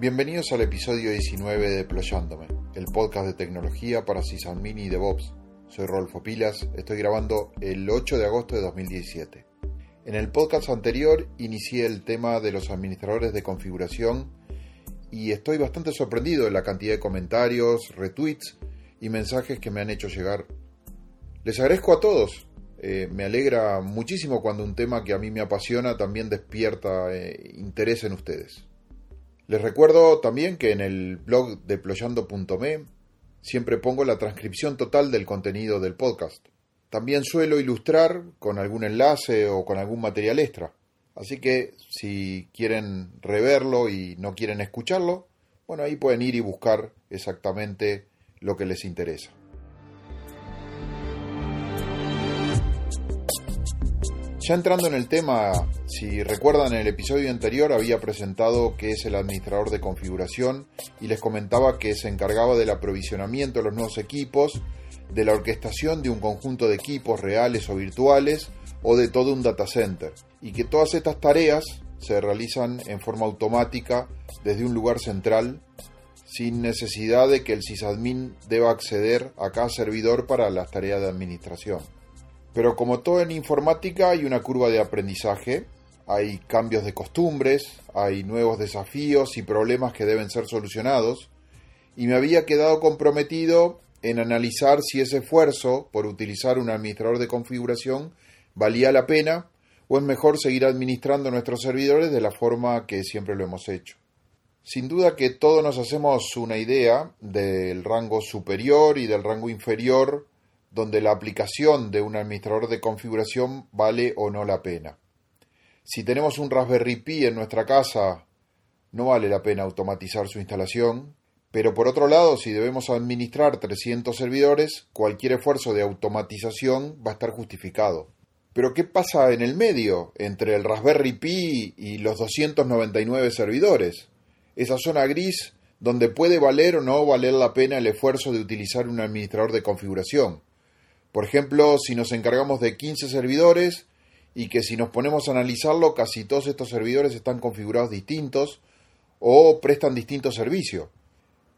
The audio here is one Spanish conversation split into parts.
Bienvenidos al episodio 19 de Deployándome, el podcast de tecnología para sysadmin y DevOps. Soy Rolfo Pilas, estoy grabando el 8 de agosto de 2017. En el podcast anterior inicié el tema de los administradores de configuración y estoy bastante sorprendido de la cantidad de comentarios, retweets y mensajes que me han hecho llegar. Les agradezco a todos. Eh, me alegra muchísimo cuando un tema que a mí me apasiona también despierta eh, interés en ustedes. Les recuerdo también que en el blog deployando.me siempre pongo la transcripción total del contenido del podcast. También suelo ilustrar con algún enlace o con algún material extra. Así que si quieren reverlo y no quieren escucharlo, bueno, ahí pueden ir y buscar exactamente lo que les interesa. Ya entrando en el tema, si recuerdan en el episodio anterior había presentado que es el administrador de configuración y les comentaba que se encargaba del aprovisionamiento de los nuevos equipos, de la orquestación de un conjunto de equipos reales o virtuales o de todo un data center y que todas estas tareas se realizan en forma automática desde un lugar central sin necesidad de que el sysadmin deba acceder a cada servidor para las tareas de administración. Pero como todo en informática hay una curva de aprendizaje, hay cambios de costumbres, hay nuevos desafíos y problemas que deben ser solucionados, y me había quedado comprometido en analizar si ese esfuerzo por utilizar un administrador de configuración valía la pena o es mejor seguir administrando nuestros servidores de la forma que siempre lo hemos hecho. Sin duda que todos nos hacemos una idea del rango superior y del rango inferior donde la aplicación de un administrador de configuración vale o no la pena. Si tenemos un Raspberry Pi en nuestra casa, no vale la pena automatizar su instalación, pero por otro lado, si debemos administrar 300 servidores, cualquier esfuerzo de automatización va a estar justificado. Pero ¿qué pasa en el medio, entre el Raspberry Pi y los 299 servidores? Esa zona gris donde puede valer o no valer la pena el esfuerzo de utilizar un administrador de configuración. Por ejemplo, si nos encargamos de 15 servidores y que si nos ponemos a analizarlo, casi todos estos servidores están configurados distintos o prestan distintos servicios.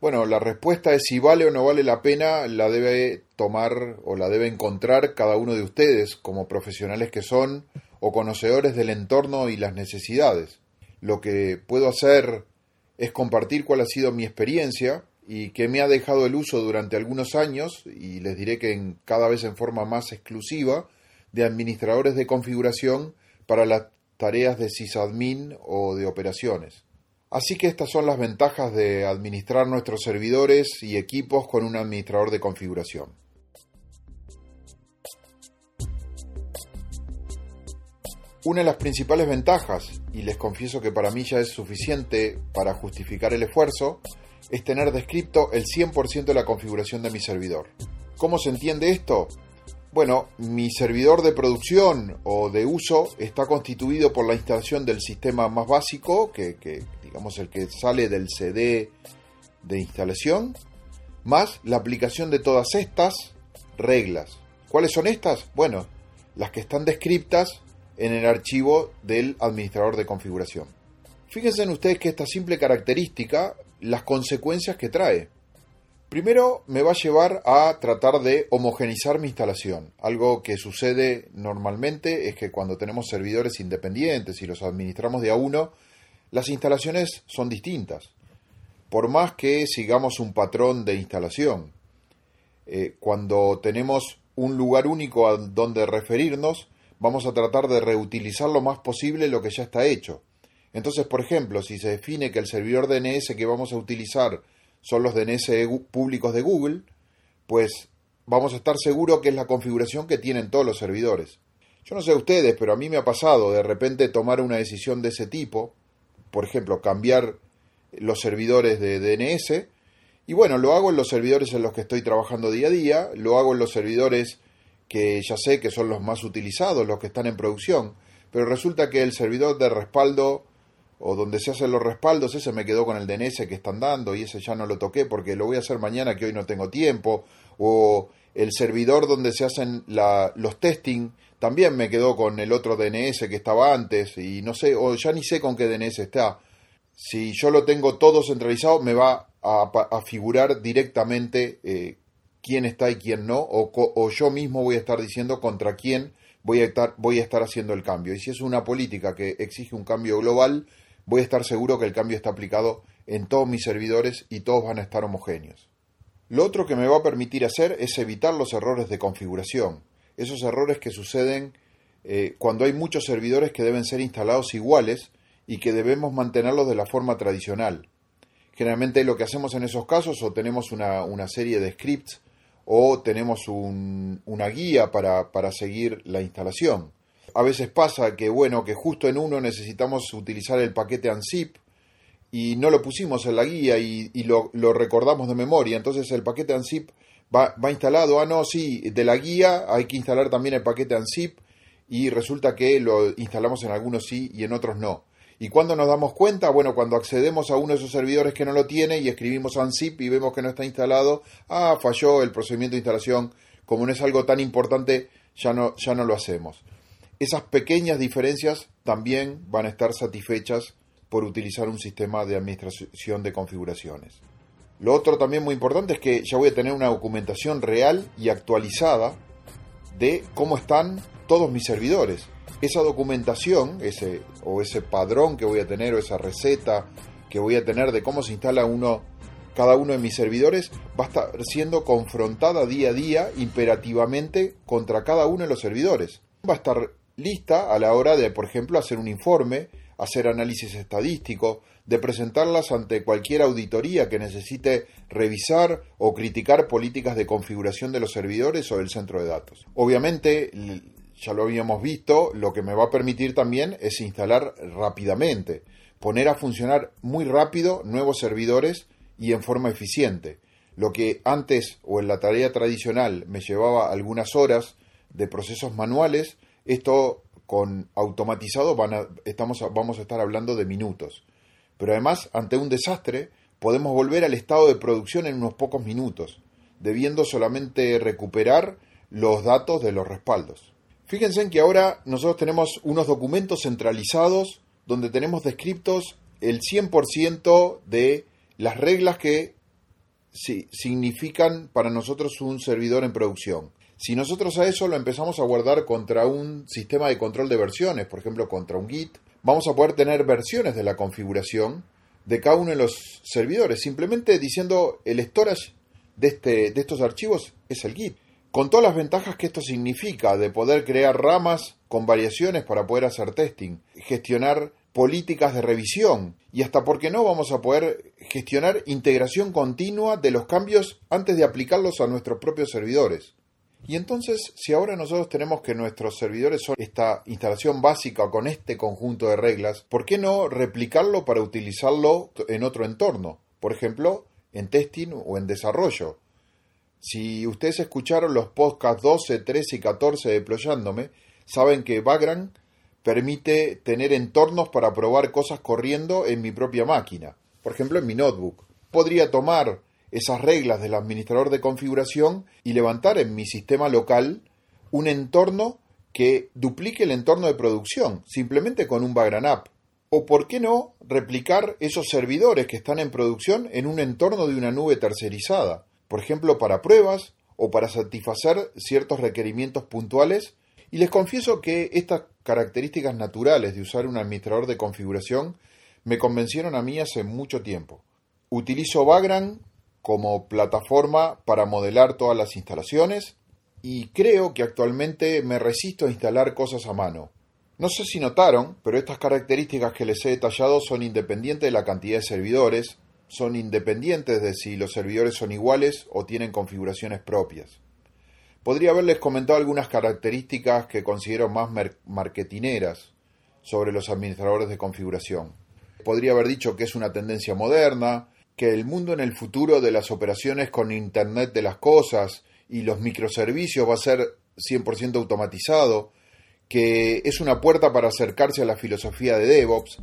Bueno, la respuesta es si vale o no vale la pena, la debe tomar o la debe encontrar cada uno de ustedes como profesionales que son o conocedores del entorno y las necesidades. Lo que puedo hacer es compartir cuál ha sido mi experiencia y que me ha dejado el uso durante algunos años, y les diré que en, cada vez en forma más exclusiva, de administradores de configuración para las tareas de sysadmin o de operaciones. Así que estas son las ventajas de administrar nuestros servidores y equipos con un administrador de configuración. Una de las principales ventajas, y les confieso que para mí ya es suficiente para justificar el esfuerzo, es tener descrito el 100% de la configuración de mi servidor. ¿Cómo se entiende esto? Bueno, mi servidor de producción o de uso está constituido por la instalación del sistema más básico, que, digamos el que sale del CD de instalación, más la aplicación de todas estas reglas. ¿Cuáles son estas? Bueno, las que están descritas en el archivo del administrador de configuración. Fíjense en ustedes que esta simple característica las consecuencias que trae. Primero me va a llevar a tratar de homogenizar mi instalación. Algo que sucede normalmente es que cuando tenemos servidores independientes y los administramos de a uno, las instalaciones son distintas. Por más que sigamos un patrón de instalación. Eh, cuando tenemos un lugar único a donde referirnos, vamos a tratar de reutilizar lo más posible lo que ya está hecho. Entonces, por ejemplo, si se define que el servidor DNS que vamos a utilizar son los DNS públicos de Google, pues vamos a estar seguros que es la configuración que tienen todos los servidores. Yo no sé ustedes, pero a mí me ha pasado de repente tomar una decisión de ese tipo, por ejemplo, cambiar los servidores de DNS, y bueno, lo hago en los servidores en los que estoy trabajando día a día, lo hago en los servidores que ya sé que son los más utilizados, los que están en producción, pero resulta que el servidor de respaldo o donde se hacen los respaldos, ese me quedó con el DNS que están dando y ese ya no lo toqué porque lo voy a hacer mañana que hoy no tengo tiempo, o el servidor donde se hacen los testing también me quedó con el otro DNS que estaba antes y no sé, o ya ni sé con qué DNS está. Si yo lo tengo todo centralizado, me va a, figurar directamente eh, quién está y quién no, o, yo mismo voy a estar diciendo contra quién voy a, estar, voy a estar haciendo el cambio. Y si es una política que exige un cambio global, voy a estar seguro que el cambio está aplicado en todos mis servidores y todos van a estar homogéneos. Lo otro que me va a permitir hacer es evitar los errores de configuración, esos errores que suceden eh, cuando hay muchos servidores que deben ser instalados iguales y que debemos mantenerlos de la forma tradicional. Generalmente lo que hacemos en esos casos o tenemos una, serie de scripts o tenemos una guía para, para seguir la instalación. A veces pasa que, bueno, que justo en uno necesitamos utilizar el paquete ANSIP y no lo pusimos en la guía y, lo, recordamos de memoria. Entonces el paquete ANSIP va, va, instalado. Ah, no, sí, de la guía hay que instalar también el paquete ANSIP y resulta que lo instalamos en algunos sí y en otros no. ¿Y cuando nos damos cuenta? Bueno, cuando accedemos a uno de esos servidores que no lo tiene y escribimos ANSIP y vemos que no está instalado, ah, falló el procedimiento de instalación, como no es algo tan importante, ya no, ya no lo hacemos. Esas pequeñas diferencias también van a estar satisfechas por utilizar un sistema de administración de configuraciones. Lo otro también muy importante es que ya voy a tener una documentación real y actualizada de cómo están todos mis servidores. Esa documentación, ese o ese padrón que voy a tener o esa receta que voy a tener de cómo se instala uno cada uno de mis servidores va a estar siendo confrontada día a día imperativamente contra cada uno de los servidores. Va a estar lista a la hora de, por ejemplo, hacer un informe hacer análisis estadístico, de presentarlas ante cualquier auditoría que necesite revisar o criticar políticas de configuración de los servidores o del centro de datos. Obviamente, ya lo habíamos visto, lo que me va a permitir también es instalar rápidamente, poner a funcionar muy rápido nuevos servidores y en forma eficiente. Lo que antes o en la tarea tradicional me llevaba algunas horas de procesos manuales, esto con automatizado van estamos, vamos a estar hablando de minutos. Pero además, ante un desastre, podemos volver al estado de producción en unos pocos minutos, debiendo solamente recuperar los datos de los respaldos. Fíjense en que ahora nosotros tenemos unos documentos centralizados donde tenemos descriptos el 100% de las reglas que significan para nosotros un servidor en producción. Si nosotros a eso lo empezamos a guardar contra un sistema de control de versiones, por ejemplo contra un Git, vamos a poder tener versiones de la configuración de cada uno de los servidores, simplemente diciendo el storage de, este, de estos archivos es el Git. Con todas las ventajas que esto significa de poder crear ramas con variaciones para poder hacer testing, gestionar políticas de revisión y hasta, ¿por qué no?, vamos a poder gestionar integración continua de los cambios antes de aplicarlos a nuestros propios servidores. Y entonces, si ahora nosotros tenemos que nuestros servidores son esta instalación básica con este conjunto de reglas, ¿por qué no replicarlo para utilizarlo en otro entorno? Por ejemplo, en testing o en desarrollo. Si ustedes escucharon los podcasts 12, 13 y 14 deployándome, saben que Vagrant permite tener entornos para probar cosas corriendo en mi propia máquina. Por ejemplo, en mi notebook. Podría tomar esas reglas del administrador de configuración y levantar en mi sistema local un entorno que duplique el entorno de producción, simplemente con un Background App. O por qué no replicar esos servidores que están en producción en un entorno de una nube tercerizada, por ejemplo para pruebas o para satisfacer ciertos requerimientos puntuales. Y les confieso que estas características naturales de usar un administrador de configuración me convencieron a mí hace mucho tiempo. Utilizo Vagrant como plataforma para modelar todas las instalaciones y creo que actualmente me resisto a instalar cosas a mano. No sé si notaron, pero estas características que les he detallado son independientes de la cantidad de servidores, son independientes de si los servidores son iguales o tienen configuraciones propias. Podría haberles comentado algunas características que considero más marketineras sobre los administradores de configuración. Podría haber dicho que es una tendencia moderna, que el mundo en el futuro de las operaciones con Internet de las Cosas y los microservicios va a ser 100% automatizado, que es una puerta para acercarse a la filosofía de DevOps.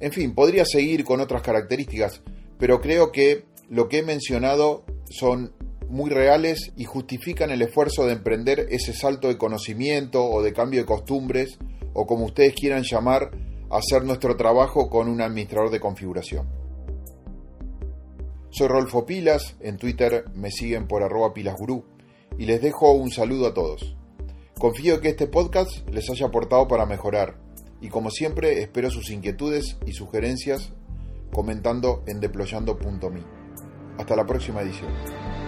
En fin, podría seguir con otras características, pero creo que lo que he mencionado son muy reales y justifican el esfuerzo de emprender ese salto de conocimiento o de cambio de costumbres, o como ustedes quieran llamar, hacer nuestro trabajo con un administrador de configuración. Soy Rolfo Pilas, en Twitter me siguen por arroba pilasgurú y les dejo un saludo a todos. Confío que este podcast les haya aportado para mejorar y como siempre espero sus inquietudes y sugerencias comentando en deployando.me. Hasta la próxima edición.